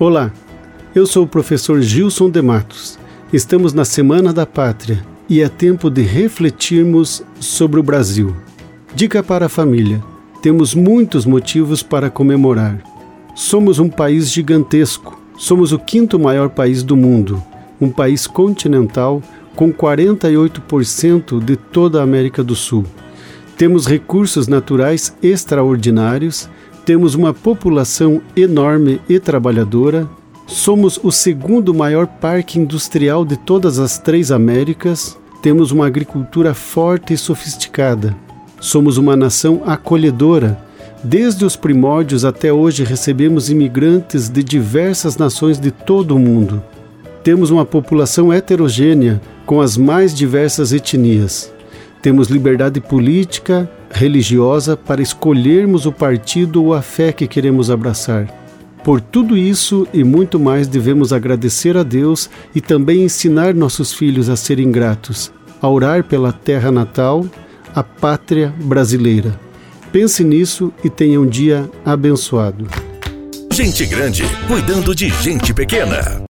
Olá, eu sou o professor Gilson de Matos. Estamos na Semana da Pátria e é tempo de refletirmos sobre o Brasil. Dica para a família: temos muitos motivos para comemorar. Somos um país gigantesco, somos o quinto maior país do mundo, um país continental com 48% de toda a América do Sul. Temos recursos naturais extraordinários temos uma população enorme e trabalhadora, somos o segundo maior parque industrial de todas as três Américas, temos uma agricultura forte e sofisticada, somos uma nação acolhedora. Desde os primórdios até hoje recebemos imigrantes de diversas nações de todo o mundo. Temos uma população heterogênea com as mais diversas etnias. Temos liberdade política, religiosa para escolhermos o partido ou a fé que queremos abraçar. Por tudo isso e muito mais devemos agradecer a Deus e também ensinar nossos filhos a serem gratos, a orar pela terra natal, a pátria brasileira. Pense nisso e tenha um dia abençoado. Gente grande cuidando de gente pequena.